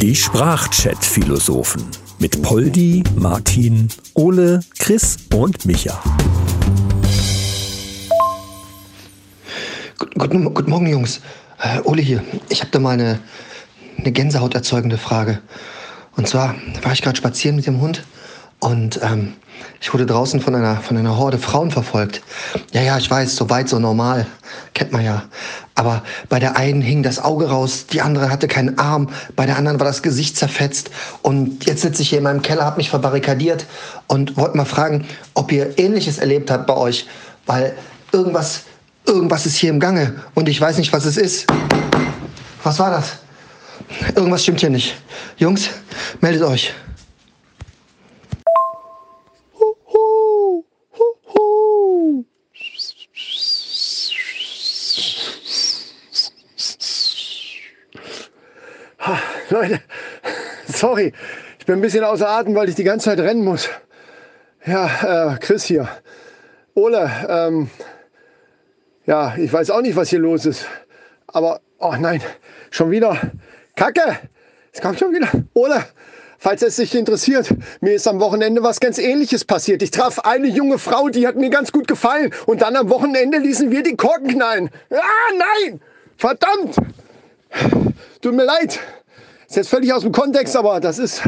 Die Sprachchat-Philosophen mit Poldi, Martin, Ole, Chris und Micha. Guten, guten Morgen, Jungs. Äh, Ole hier. Ich habe da mal eine, eine Gänsehaut erzeugende Frage. Und zwar war ich gerade spazieren mit dem Hund und ähm, ich wurde draußen von einer, von einer Horde Frauen verfolgt. Ja, ja, ich weiß, so weit, so normal. Kennt man ja. Aber bei der einen hing das Auge raus, die andere hatte keinen Arm, bei der anderen war das Gesicht zerfetzt. Und jetzt sitze ich hier in meinem Keller, hab mich verbarrikadiert und wollte mal fragen, ob ihr Ähnliches erlebt habt bei euch. Weil irgendwas, irgendwas ist hier im Gange und ich weiß nicht, was es ist. Was war das? Irgendwas stimmt hier nicht. Jungs, meldet euch. Leute, sorry, ich bin ein bisschen außer Atem, weil ich die ganze Zeit rennen muss. Ja, äh, Chris hier. Ole, ähm, ja, ich weiß auch nicht, was hier los ist. Aber, oh nein, schon wieder. Kacke! Es kommt schon wieder. Ole, falls es dich interessiert, mir ist am Wochenende was ganz ähnliches passiert. Ich traf eine junge Frau, die hat mir ganz gut gefallen. Und dann am Wochenende ließen wir die Korken knallen. Ah, nein! Verdammt! Tut mir leid. Ist jetzt völlig aus dem Kontext, aber das ist,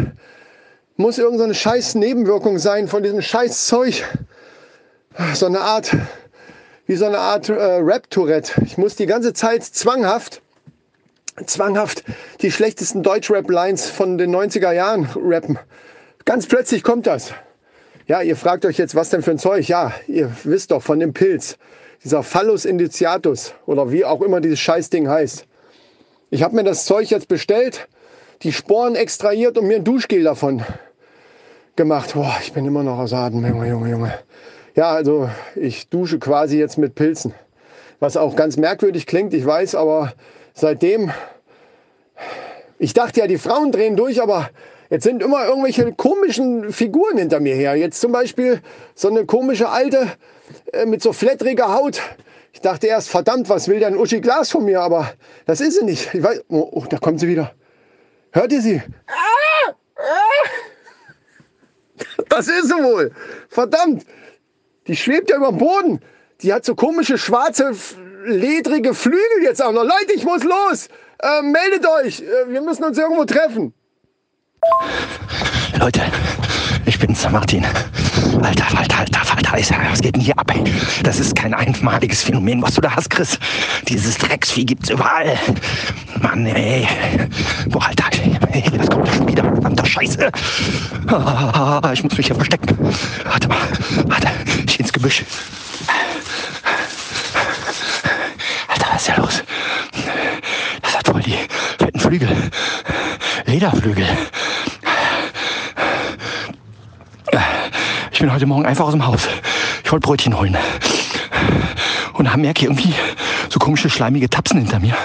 muss irgendeine scheiß Nebenwirkung sein von diesem scheiß Zeug. So eine Art, wie so eine Art äh, Rap-Tourette. Ich muss die ganze Zeit zwanghaft, zwanghaft die schlechtesten Deutsch-Rap-Lines von den 90er Jahren rappen. Ganz plötzlich kommt das. Ja, ihr fragt euch jetzt, was denn für ein Zeug? Ja, ihr wisst doch von dem Pilz. Dieser Phallus indiciatus oder wie auch immer dieses Scheißding heißt. Ich habe mir das Zeug jetzt bestellt die Sporen extrahiert und mir ein Duschgel davon gemacht. Boah, ich bin immer noch aus Atem, Junge, Junge, Junge. Ja, also ich dusche quasi jetzt mit Pilzen. Was auch ganz merkwürdig klingt, ich weiß, aber seitdem, ich dachte ja, die Frauen drehen durch, aber jetzt sind immer irgendwelche komischen Figuren hinter mir her. Jetzt zum Beispiel so eine komische Alte äh, mit so flatteriger Haut. Ich dachte erst, verdammt, was will denn Uschi Glas von mir? Aber das ist sie nicht. Ich weiß, oh, oh da kommt sie wieder. Hört ihr sie? Das ist sie wohl. Verdammt. Die schwebt ja über dem Boden. Die hat so komische schwarze, ledrige Flügel jetzt auch noch. Leute, ich muss los. Äh, meldet euch. Äh, wir müssen uns irgendwo treffen. Leute, ich bin's, Martin. Alter, Alter, Alter, Alter, was geht denn hier ab? Das ist kein einmaliges Phänomen, was du da hast, Chris. Dieses Drecksvieh gibt's überall. Mann, ey. Boah, Alter, ey, was kommt da schon wieder? Verdammter Scheiße. Ah, ich muss mich hier verstecken. Warte mal, warte, ich geh ins Gebüsch. Alter, was ist ja los? Das hat voll die fetten Flügel. Lederflügel. Ich bin heute Morgen einfach aus dem Haus. Ich wollte Brötchen holen. Und dann merke ich irgendwie so komische, schleimige Tapsen hinter mir.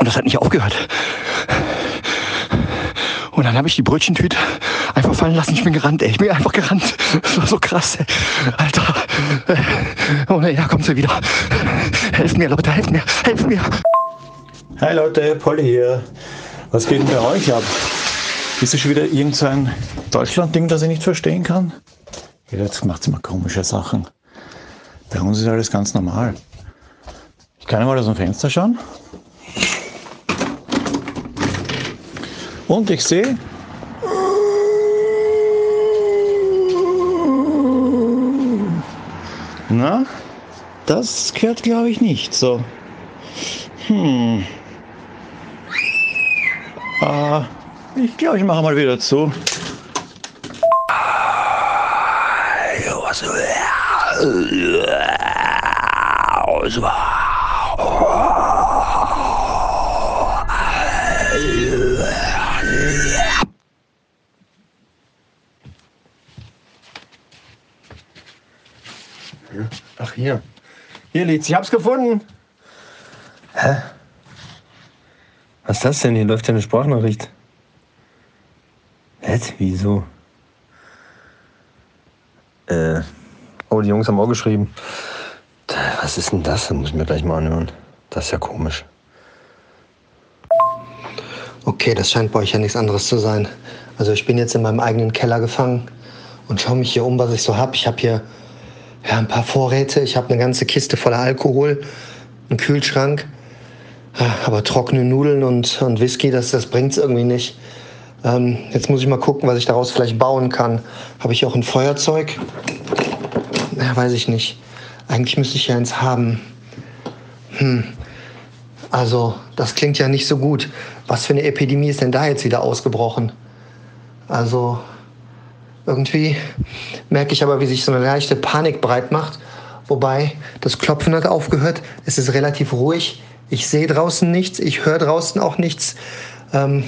Und das hat nicht aufgehört. Und dann habe ich die Brötchentüte einfach fallen lassen. Ich bin gerannt, ey. Ich bin einfach gerannt. Das war so krass, ey. Alter. Oh, ja, kommt sie wieder. Helft mir, Leute, helft mir, helft mir. Hi Leute, Polly hier. Was geht denn bei euch ab? Ist das schon wieder irgendein Deutschland-Ding, das ich nicht verstehen kann? Jetzt macht immer komische Sachen. Bei uns ist alles ganz normal. Ich kann mal aus dem Fenster schauen. Und ich sehe. Na, das gehört glaube ich nicht so. Hm. Äh, ich glaube, ich mache mal wieder zu. Ach, hier. Hier liegt's. Ich hab's gefunden. Hä? Was ist das denn? Hier läuft ja eine Sprachnachricht. Hä? Wieso? Oh, die Jungs haben auch geschrieben. Was ist denn das? Das muss ich mir gleich mal anhören. Das ist ja komisch. Okay, das scheint bei euch ja nichts anderes zu sein. Also ich bin jetzt in meinem eigenen Keller gefangen und schaue mich hier um, was ich so habe. Ich habe hier ja, ein paar Vorräte. Ich habe eine ganze Kiste voller Alkohol, einen Kühlschrank. Aber trockene Nudeln und, und Whisky, das, das bringt es irgendwie nicht. Ähm, jetzt muss ich mal gucken, was ich daraus vielleicht bauen kann. Habe ich auch ein Feuerzeug? Ja, weiß ich nicht. Eigentlich müsste ich ja eins haben. Hm. Also, das klingt ja nicht so gut. Was für eine Epidemie ist denn da jetzt wieder ausgebrochen? Also, irgendwie merke ich aber, wie sich so eine leichte Panik breit macht. Wobei, das Klopfen hat aufgehört. Es ist relativ ruhig. Ich sehe draußen nichts. Ich höre draußen auch nichts. Ähm,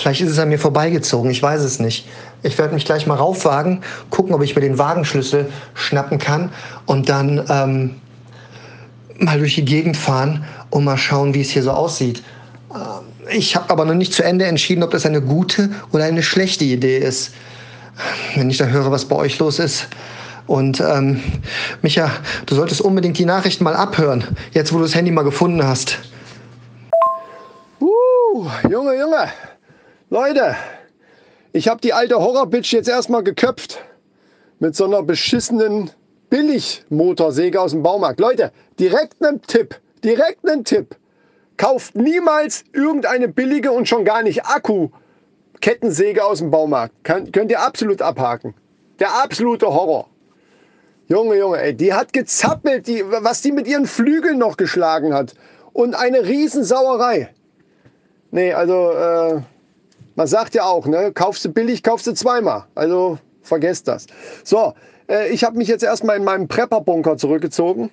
vielleicht ist es an mir vorbeigezogen. Ich weiß es nicht. Ich werde mich gleich mal raufwagen, gucken, ob ich mir den Wagenschlüssel schnappen kann und dann ähm, mal durch die Gegend fahren und mal schauen, wie es hier so aussieht. Ähm, ich habe aber noch nicht zu Ende entschieden, ob das eine gute oder eine schlechte Idee ist. Wenn ich da höre, was bei euch los ist. Und ähm, Micha, du solltest unbedingt die Nachrichten mal abhören, jetzt wo du das Handy mal gefunden hast. Uh, Junge, Junge. Leute, ich habe die alte Horrorbitch jetzt erstmal geköpft. Mit so einer beschissenen Billigmotorsäge aus dem Baumarkt. Leute, direkt einen Tipp. Direkt einen Tipp. Kauft niemals irgendeine billige und schon gar nicht Akku-Kettensäge aus dem Baumarkt. Könnt, könnt ihr absolut abhaken. Der absolute Horror. Junge, Junge, ey, die hat gezappelt, die, was die mit ihren Flügeln noch geschlagen hat. Und eine Riesensauerei. Nee, also, äh, man sagt ja auch, ne, kaufst du billig, kaufst du zweimal. Also, vergesst das. So, äh, ich habe mich jetzt erstmal in meinem Prepper-Bunker zurückgezogen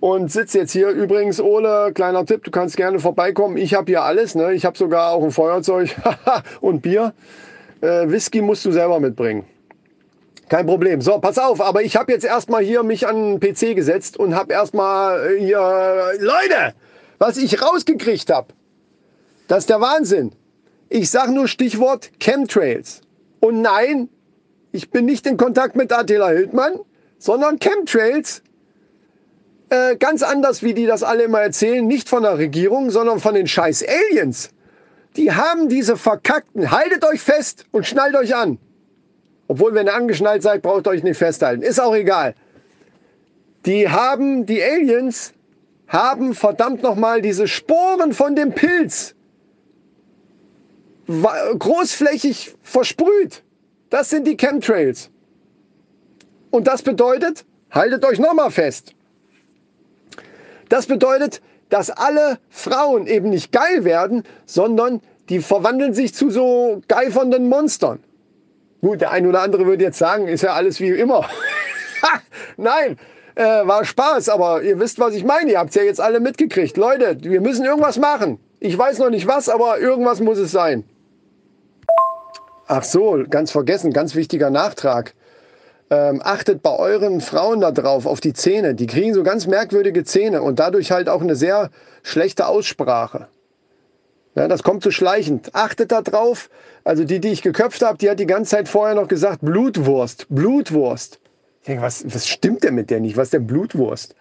und sitze jetzt hier. Übrigens, Ole, kleiner Tipp, du kannst gerne vorbeikommen. Ich habe hier alles. Ne? Ich habe sogar auch ein Feuerzeug und Bier. Äh, Whisky musst du selber mitbringen. Kein Problem. So, pass auf, aber ich habe jetzt erstmal hier mich an den PC gesetzt und habe erstmal äh, hier, Leute, was ich rausgekriegt habe. Das ist der Wahnsinn. Ich sage nur Stichwort Chemtrails. Und nein, ich bin nicht in Kontakt mit Attila Hildmann, sondern Chemtrails äh, ganz anders, wie die das alle immer erzählen, nicht von der Regierung, sondern von den scheiß Aliens. Die haben diese verkackten, haltet euch fest und schnallt euch an. Obwohl, wenn ihr angeschnallt seid, braucht ihr euch nicht festhalten. Ist auch egal. Die haben, die Aliens haben verdammt nochmal diese Sporen von dem Pilz großflächig versprüht. Das sind die Chemtrails. Und das bedeutet, haltet euch nochmal fest, das bedeutet, dass alle Frauen eben nicht geil werden, sondern die verwandeln sich zu so geifernden Monstern. Gut, der ein oder andere würde jetzt sagen, ist ja alles wie immer. Nein, äh, war Spaß, aber ihr wisst, was ich meine. Ihr habt es ja jetzt alle mitgekriegt. Leute, wir müssen irgendwas machen. Ich weiß noch nicht was, aber irgendwas muss es sein. Ach so, ganz vergessen, ganz wichtiger Nachtrag. Ähm, achtet bei euren Frauen da drauf, auf die Zähne. Die kriegen so ganz merkwürdige Zähne und dadurch halt auch eine sehr schlechte Aussprache. Ja, das kommt so schleichend. Achtet da drauf. Also die, die ich geköpft habe, die hat die ganze Zeit vorher noch gesagt, Blutwurst, Blutwurst. Ich denke, was, was stimmt denn mit der nicht? Was ist denn Blutwurst?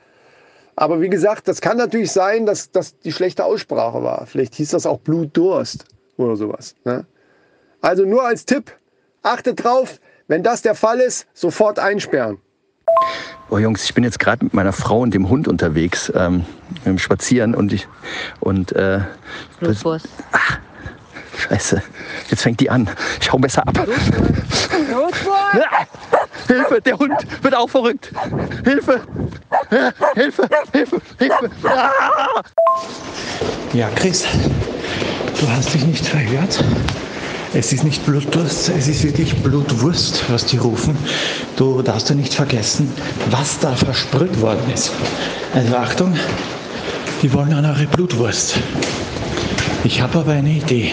Aber wie gesagt, das kann natürlich sein, dass das die schlechte Aussprache war. Vielleicht hieß das auch Blutdurst oder sowas. Ne? Also nur als Tipp, achtet drauf, wenn das der Fall ist, sofort einsperren. Oh Jungs, ich bin jetzt gerade mit meiner Frau und dem Hund unterwegs, ähm, im Spazieren und ich und äh, Blutwurst. Ach, Scheiße, jetzt fängt die an. Ich hau besser ab. Blutwurst. Ah, Hilfe, der Hund wird auch verrückt. Hilfe, Hilfe, Hilfe, Hilfe. Ah. Ja, Chris, du hast dich nicht verhört. Es ist nicht Blutdurst, es ist wirklich Blutwurst, was die rufen. Du darfst ja nicht vergessen, was da versprüht worden ist. Also Achtung, die wollen an eure Blutwurst. Ich habe aber eine Idee.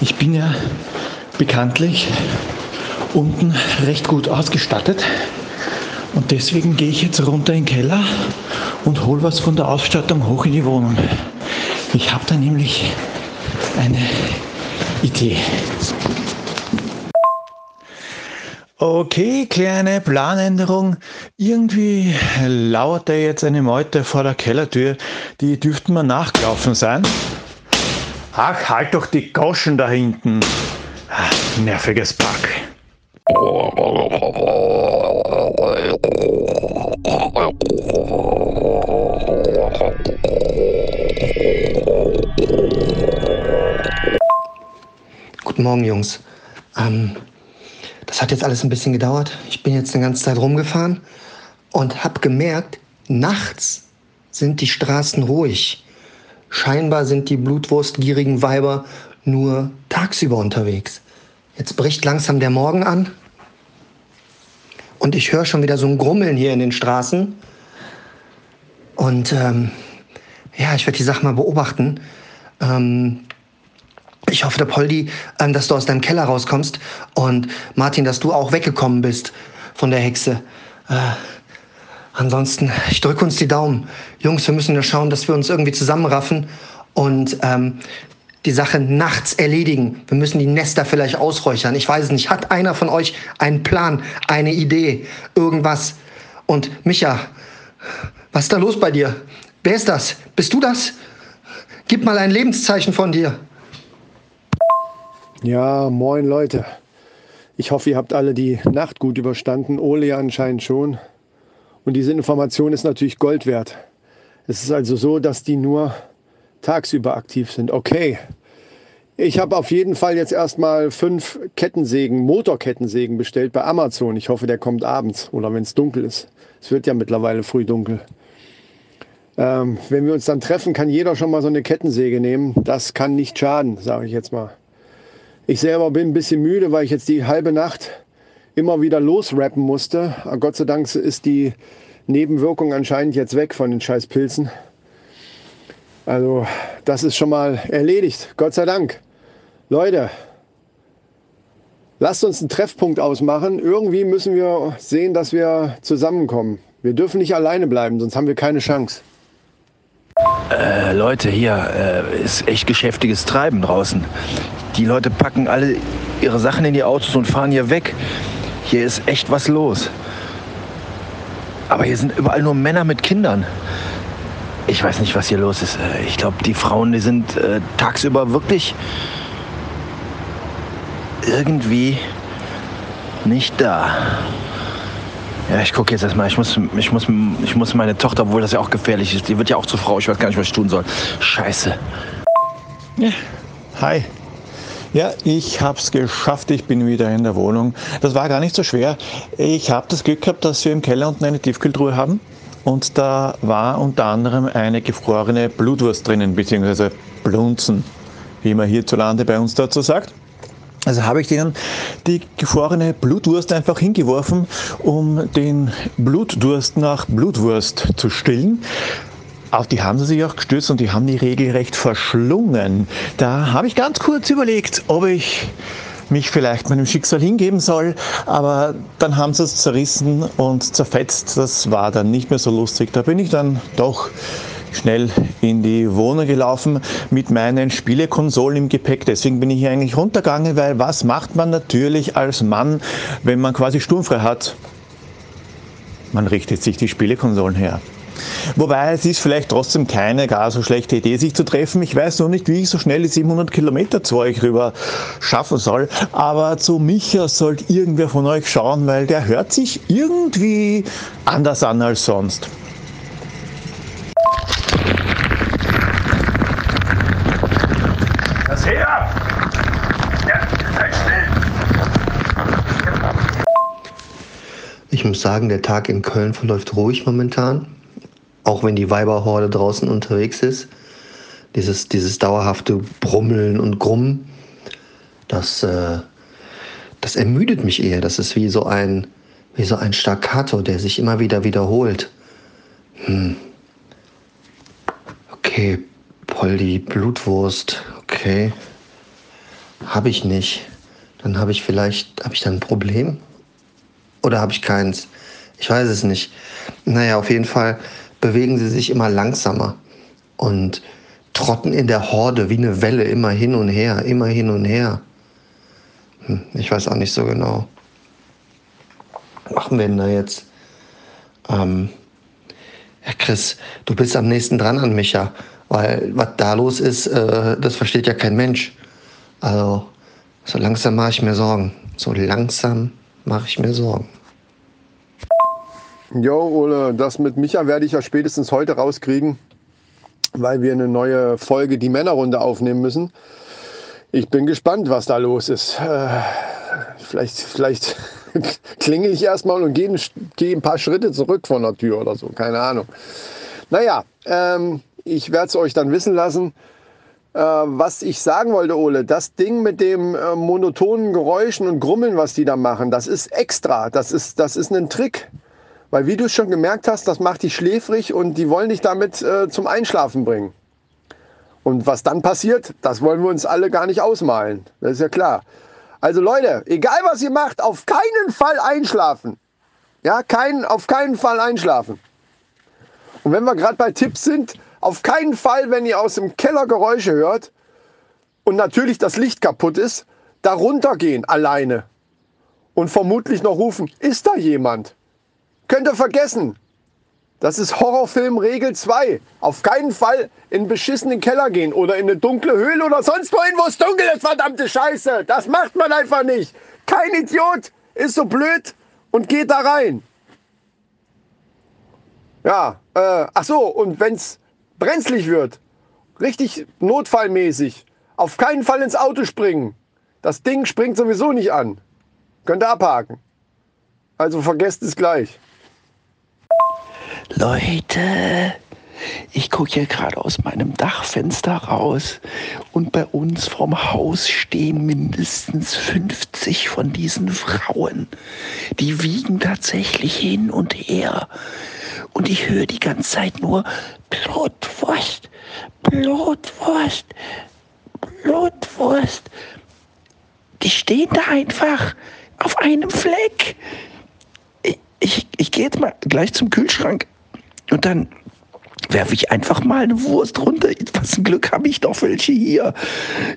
Ich bin ja bekanntlich unten recht gut ausgestattet und deswegen gehe ich jetzt runter in den Keller und hole was von der Ausstattung hoch in die Wohnung. Ich habe da nämlich eine Idee. Okay, kleine Planänderung. Irgendwie lauert da jetzt eine Meute vor der Kellertür. Die dürften mal nachgelaufen sein. Ach, halt doch die Goschen da hinten. Ah, nerviges Pack. Guten Morgen, Jungs. Ähm, das hat jetzt alles ein bisschen gedauert. Ich bin jetzt eine ganze Zeit rumgefahren und habe gemerkt, nachts sind die Straßen ruhig. Scheinbar sind die blutwurstgierigen Weiber nur tagsüber unterwegs. Jetzt bricht langsam der Morgen an und ich höre schon wieder so ein Grummeln hier in den Straßen. Und ähm, ja, ich werde die Sache mal beobachten. Ähm, ich hoffe, der Poldi, ähm, dass du aus deinem Keller rauskommst und Martin, dass du auch weggekommen bist von der Hexe. Äh, ansonsten, ich drücke uns die Daumen. Jungs, wir müssen nur schauen, dass wir uns irgendwie zusammenraffen und ähm, die Sache nachts erledigen. Wir müssen die Nester vielleicht ausräuchern. Ich weiß es nicht. Hat einer von euch einen Plan, eine Idee, irgendwas? Und Micha, was ist da los bei dir? Wer ist das? Bist du das? Gib mal ein Lebenszeichen von dir. Ja, moin Leute. Ich hoffe, ihr habt alle die Nacht gut überstanden. Ole anscheinend schon. Und diese Information ist natürlich Gold wert. Es ist also so, dass die nur tagsüber aktiv sind. Okay. Ich habe auf jeden Fall jetzt erstmal fünf Kettensägen, Motorkettensägen bestellt bei Amazon. Ich hoffe, der kommt abends oder wenn es dunkel ist. Es wird ja mittlerweile früh dunkel. Ähm, wenn wir uns dann treffen, kann jeder schon mal so eine Kettensäge nehmen. Das kann nicht schaden, sage ich jetzt mal. Ich selber bin ein bisschen müde, weil ich jetzt die halbe Nacht immer wieder losrappen musste. Aber Gott sei Dank ist die Nebenwirkung anscheinend jetzt weg von den scheiß Pilzen. Also das ist schon mal erledigt. Gott sei Dank. Leute, lasst uns einen Treffpunkt ausmachen. Irgendwie müssen wir sehen, dass wir zusammenkommen. Wir dürfen nicht alleine bleiben, sonst haben wir keine Chance. Äh, Leute, hier äh, ist echt geschäftiges Treiben draußen. Die Leute packen alle ihre Sachen in die Autos und fahren hier weg. Hier ist echt was los. Aber hier sind überall nur Männer mit Kindern. Ich weiß nicht, was hier los ist. Äh, Ich glaube, die Frauen, die sind äh, tagsüber wirklich irgendwie nicht da. Ja, ich gucke jetzt erstmal. Ich muss, ich, muss, ich muss meine Tochter, obwohl das ja auch gefährlich ist, die wird ja auch zur Frau. Ich weiß gar nicht, was ich tun soll. Scheiße. Hi. Ja, ich hab's geschafft. Ich bin wieder in der Wohnung. Das war gar nicht so schwer. Ich habe das Glück gehabt, dass wir im Keller unten eine Tiefkühltruhe haben. Und da war unter anderem eine gefrorene Blutwurst drinnen, beziehungsweise Blunzen, wie man hierzulande bei uns dazu sagt. Also habe ich denen die gefrorene Blutwurst einfach hingeworfen, um den Blutdurst nach Blutwurst zu stillen. Auf die haben sie sich auch gestürzt und die haben die regelrecht verschlungen. Da habe ich ganz kurz überlegt, ob ich mich vielleicht meinem Schicksal hingeben soll, aber dann haben sie es zerrissen und zerfetzt. Das war dann nicht mehr so lustig. Da bin ich dann doch schnell in die Wohnung gelaufen mit meinen Spielekonsolen im Gepäck. Deswegen bin ich hier eigentlich runtergegangen, weil was macht man natürlich als Mann, wenn man quasi sturmfrei hat? Man richtet sich die Spielekonsolen her. Wobei es ist vielleicht trotzdem keine gar so schlechte Idee, sich zu treffen. Ich weiß noch nicht, wie ich so schnell die 700 Kilometer zu euch rüber schaffen soll. Aber zu Micha sollte irgendwer von euch schauen, weil der hört sich irgendwie anders an als sonst. Das her! Ja, seid still! Ich muss sagen, der Tag in Köln verläuft ruhig momentan. Auch wenn die Weiberhorde draußen unterwegs ist. Dieses, dieses dauerhafte Brummeln und Grummen, das, äh, das ermüdet mich eher. Das ist wie so ein, wie so ein Staccato, der sich immer wieder wiederholt. Hm. Okay, Poldi, Blutwurst, okay. Habe ich nicht. Dann habe ich vielleicht, habe ich dann ein Problem? Oder habe ich keins? Ich weiß es nicht. Naja, auf jeden Fall bewegen sie sich immer langsamer und trotten in der Horde wie eine Welle immer hin und her, immer hin und her. Hm, ich weiß auch nicht so genau. Was machen wir denn da jetzt? Ähm, ja, Chris, du bist am nächsten dran an Micha. Weil was da los ist, äh, das versteht ja kein Mensch. Also so langsam mache ich mir Sorgen. So langsam mache ich mir Sorgen. Jo, Ole, das mit Micha werde ich ja spätestens heute rauskriegen, weil wir eine neue Folge Die Männerrunde aufnehmen müssen. Ich bin gespannt, was da los ist. Äh, vielleicht vielleicht klingel ich erstmal und gehe ein, ein paar Schritte zurück von der Tür oder so. Keine Ahnung. Naja, ähm, ich werde es euch dann wissen lassen. Äh, was ich sagen wollte, Ole, das Ding mit dem äh, monotonen Geräuschen und Grummeln, was die da machen, das ist extra. Das ist, das ist ein Trick. Weil wie du schon gemerkt hast, das macht dich schläfrig und die wollen dich damit äh, zum Einschlafen bringen. Und was dann passiert, das wollen wir uns alle gar nicht ausmalen. Das ist ja klar. Also Leute, egal was ihr macht, auf keinen Fall einschlafen. Ja, kein, auf keinen Fall einschlafen. Und wenn wir gerade bei Tipps sind, auf keinen Fall, wenn ihr aus dem Keller Geräusche hört und natürlich das Licht kaputt ist, da runtergehen alleine und vermutlich noch rufen, ist da jemand? Könnt ihr vergessen. Das ist Horrorfilm Regel 2. Auf keinen Fall in einen beschissenen Keller gehen oder in eine dunkle Höhle oder sonst wohin, wo es dunkel ist, verdammte Scheiße. Das macht man einfach nicht. Kein Idiot ist so blöd und geht da rein. Ja, äh, ach so, und wenn es brenzlig wird, richtig notfallmäßig, auf keinen Fall ins Auto springen. Das Ding springt sowieso nicht an. Könnt ihr abhaken. Also vergesst es gleich. Leute, ich gucke hier gerade aus meinem Dachfenster raus und bei uns vorm Haus stehen mindestens 50 von diesen Frauen. Die wiegen tatsächlich hin und her. Und ich höre die ganze Zeit nur Blutwurst, Blutwurst, Blutwurst. Die stehen da einfach auf einem Fleck. Ich, ich, ich gehe jetzt mal gleich zum Kühlschrank und dann werfe ich einfach mal eine Wurst runter. Was ein Glück habe ich doch welche hier.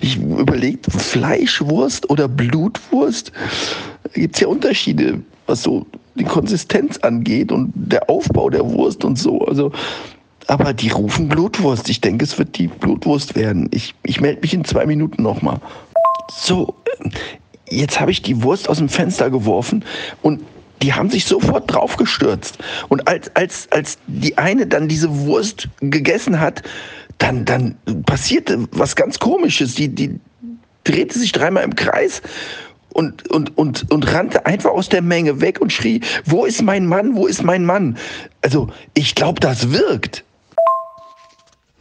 Ich überlege, Fleischwurst oder Blutwurst. Da gibt es ja Unterschiede, was so die Konsistenz angeht und der Aufbau der Wurst und so. Also, aber die rufen Blutwurst. Ich denke, es wird die Blutwurst werden. Ich, ich melde mich in zwei Minuten nochmal. So, jetzt habe ich die Wurst aus dem Fenster geworfen und die haben sich sofort draufgestürzt. Und als, als, als die eine dann diese Wurst gegessen hat, dann, dann passierte was ganz Komisches. Die, die drehte sich dreimal im Kreis und, und, und, und rannte einfach aus der Menge weg und schrie, wo ist mein Mann, wo ist mein Mann? Also ich glaube, das wirkt.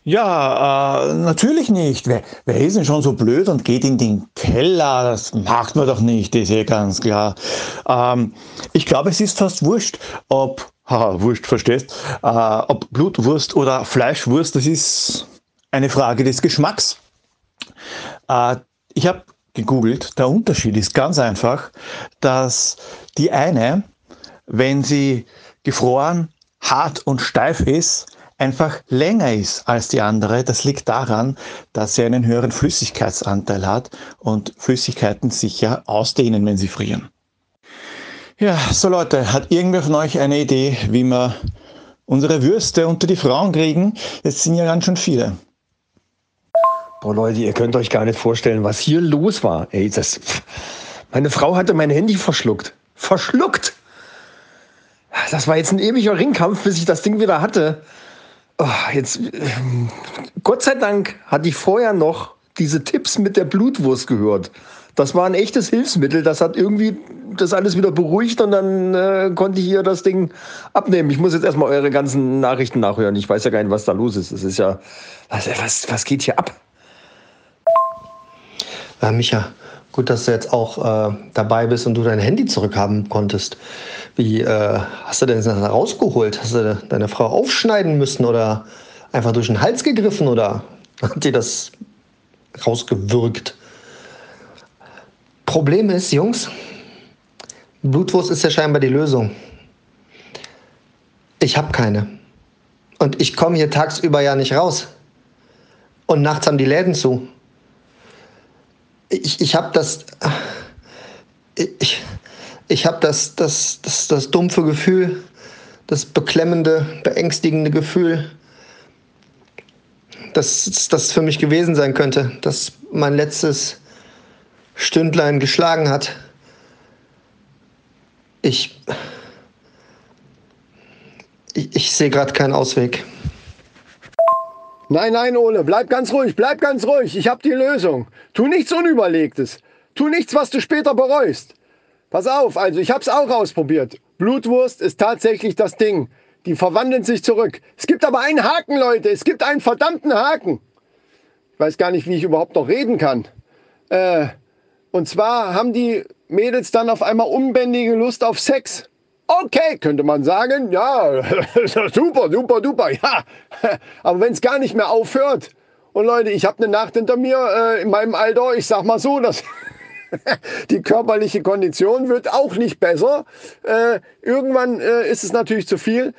Ja, äh, natürlich nicht. Wer, wer ist denn schon so blöd und geht in den Keller? Das macht man doch nicht, ist eh ganz klar. Ähm, ich glaube, es ist fast wurscht, ob, haha, wurscht, verstehst, äh, ob Blutwurst oder Fleischwurst, das ist eine Frage des Geschmacks. Äh, ich habe gegoogelt, der Unterschied ist ganz einfach, dass die eine, wenn sie gefroren, hart und steif ist, einfach länger ist als die andere. Das liegt daran, dass sie einen höheren Flüssigkeitsanteil hat und Flüssigkeiten sich ja ausdehnen, wenn sie frieren. Ja, so Leute, hat irgendwer von euch eine Idee, wie wir unsere Würste unter die Frauen kriegen? Es sind ja ganz schön viele. Boah, Leute, ihr könnt euch gar nicht vorstellen, was hier los war. Ey, das. Meine Frau hatte mein Handy verschluckt. Verschluckt! Das war jetzt ein ewiger Ringkampf, bis ich das Ding wieder hatte. Oh, jetzt, ähm, Gott sei Dank hatte ich vorher noch diese Tipps mit der Blutwurst gehört. Das war ein echtes Hilfsmittel. Das hat irgendwie das alles wieder beruhigt und dann äh, konnte ich hier das Ding abnehmen. Ich muss jetzt erstmal eure ganzen Nachrichten nachhören. Ich weiß ja gar nicht, was da los ist. Das ist ja, was, was, was geht hier ab? Ja, Micha, gut, dass du jetzt auch äh, dabei bist und du dein Handy zurückhaben konntest. Wie äh, hast du denn das rausgeholt? Hast du deine Frau aufschneiden müssen oder einfach durch den Hals gegriffen oder hat dir das rausgewürgt? Problem ist, Jungs, Blutwurst ist ja scheinbar die Lösung. Ich habe keine. Und ich komme hier tagsüber ja nicht raus. Und nachts haben die Läden zu. Ich, ich habe das. Ich, ich habe das, das, das, das dumpfe Gefühl, das beklemmende, beängstigende Gefühl, dass das für mich gewesen sein könnte, dass mein letztes Stündlein geschlagen hat. Ich. Ich, ich sehe gerade keinen Ausweg. Nein, nein, Ole, bleib ganz ruhig, bleib ganz ruhig. Ich habe die Lösung. Tu nichts Unüberlegtes. Tu nichts, was du später bereust. Pass auf, also ich habe es auch ausprobiert. Blutwurst ist tatsächlich das Ding. Die verwandeln sich zurück. Es gibt aber einen Haken, Leute. Es gibt einen verdammten Haken. Ich weiß gar nicht, wie ich überhaupt noch reden kann. Äh, und zwar haben die Mädels dann auf einmal unbändige Lust auf Sex. Okay, könnte man sagen, ja, super, super, super, ja. Aber wenn es gar nicht mehr aufhört, und Leute, ich habe eine Nacht hinter mir äh, in meinem Alter, ich sag mal so, dass die körperliche Kondition wird auch nicht besser. Äh, irgendwann äh, ist es natürlich zu viel.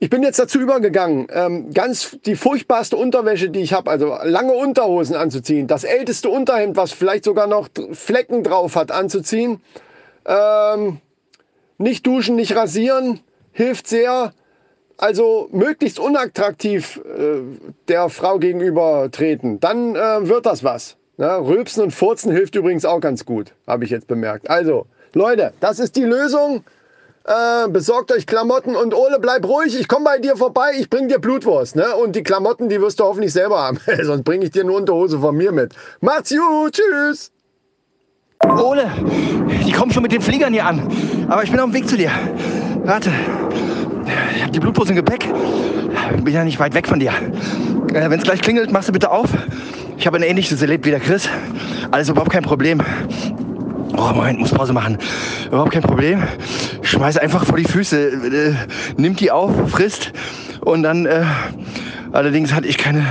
Ich bin jetzt dazu übergegangen, ähm, ganz die furchtbarste Unterwäsche, die ich habe, also lange Unterhosen anzuziehen, das älteste Unterhemd, was vielleicht sogar noch Flecken drauf hat, anzuziehen. Ähm, nicht duschen, nicht rasieren, hilft sehr. Also möglichst unattraktiv äh, der Frau gegenüber treten. Dann äh, wird das was. Ne? Rülpsen und Furzen hilft übrigens auch ganz gut, habe ich jetzt bemerkt. Also, Leute, das ist die Lösung. Äh, besorgt euch Klamotten und Ole, bleib ruhig. Ich komme bei dir vorbei. Ich bring dir Blutwurst. Ne? Und die Klamotten, die wirst du hoffentlich selber haben. Sonst bringe ich dir eine Unterhose von mir mit. Macht's gut. Tschüss. Ole, die kommen schon mit den Fliegern hier an. Aber ich bin auf dem Weg zu dir. Warte. Ich habe die Blutwurst im Gepäck. Bin ja nicht weit weg von dir. Äh, Wenn es gleich klingelt, machst du bitte auf. Ich habe ein ähnliches erlebt wie der Chris. Alles überhaupt kein Problem. Oh, Moment, muss Pause machen. Überhaupt kein Problem. Schmeiß einfach vor die Füße. Äh, nimmt die auf, frisst. Und dann, äh, allerdings hatte ich keine.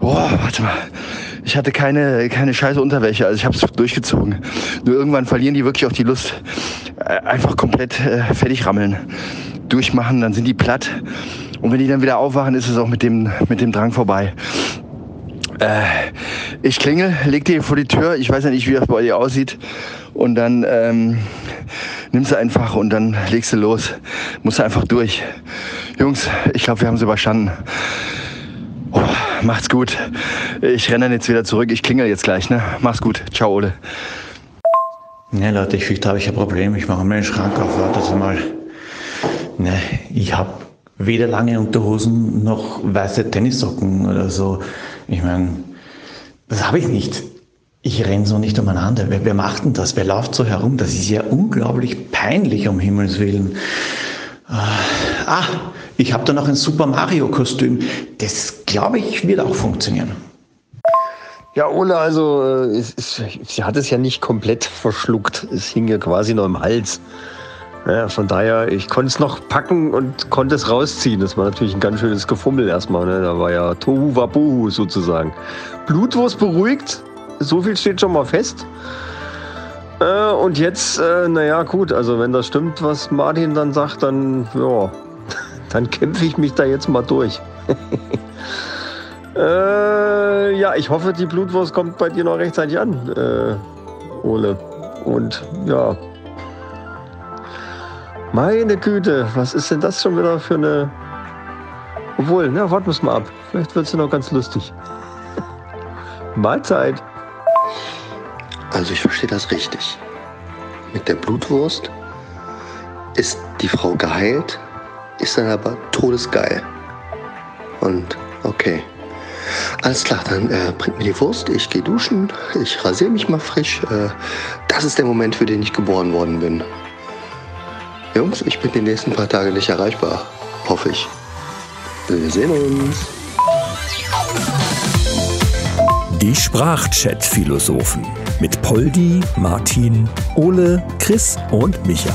Boah, warte mal. Ich hatte keine, keine scheiße Unterwäsche, also ich habe es durchgezogen. Nur irgendwann verlieren die wirklich auch die Lust. Äh, Einfach komplett äh, fertig rammeln. Durchmachen, dann sind die platt. Und wenn die dann wieder aufwachen, ist es auch mit dem, mit dem Drang vorbei. Äh, ich klingel, leg dir vor die Tür. Ich weiß ja nicht, wie das bei dir aussieht. Und dann ähm, nimmst du einfach und dann legst du los. Musst du einfach durch. Jungs, ich glaube, wir haben es überstanden. Oh, macht's gut. Ich renne dann jetzt wieder zurück. Ich klingel jetzt gleich. Ne? Mach's gut. Ciao, Ole. Ne, Leute, ich fürchte, habe ich ein Problem. Ich mache mal den Schrank auf. Wartet mal. Ne, ich habe weder lange Unterhosen noch weiße Tennissocken oder so. Ich meine, das habe ich nicht. Ich renne so nicht umeinander. Wer, wer macht denn das? Wer läuft so herum? Das ist ja unglaublich peinlich, um Himmels Willen. Ah, ich habe da noch ein Super Mario-Kostüm. Das, glaube ich, wird auch funktionieren. Ja, Ole, also äh, es, es, sie hat es ja nicht komplett verschluckt. Es hing ja quasi noch im Hals. Ja, von daher, ich konnte es noch packen und konnte es rausziehen. Das war natürlich ein ganz schönes Gefummel erstmal. Ne? Da war ja Tohu Wabuhu sozusagen. Blutwurst beruhigt, so viel steht schon mal fest. Äh, und jetzt, äh, naja, gut, also wenn das stimmt, was Martin dann sagt, dann, ja, dann kämpfe ich mich da jetzt mal durch. äh, ja, ich hoffe, die Blutwurst kommt bei dir noch rechtzeitig an, äh, Ole. Und ja, meine Güte, was ist denn das schon wieder für eine. Obwohl, na, warten wir es mal ab. Vielleicht wird es ja noch ganz lustig. Mahlzeit. Also ich verstehe das richtig. Mit der Blutwurst ist die Frau geheilt, ist dann aber todesgeil. Und okay. Alles klar, dann äh, bringt mir die Wurst, ich gehe duschen, ich rasiere mich mal frisch. Äh, das ist der Moment, für den ich geboren worden bin. Jungs, ich bin die nächsten paar Tage nicht erreichbar. Hoffe ich. Wir sehen uns. Die Sprachchat-Philosophen mit Poldi, Martin, Ole, Chris und Micha.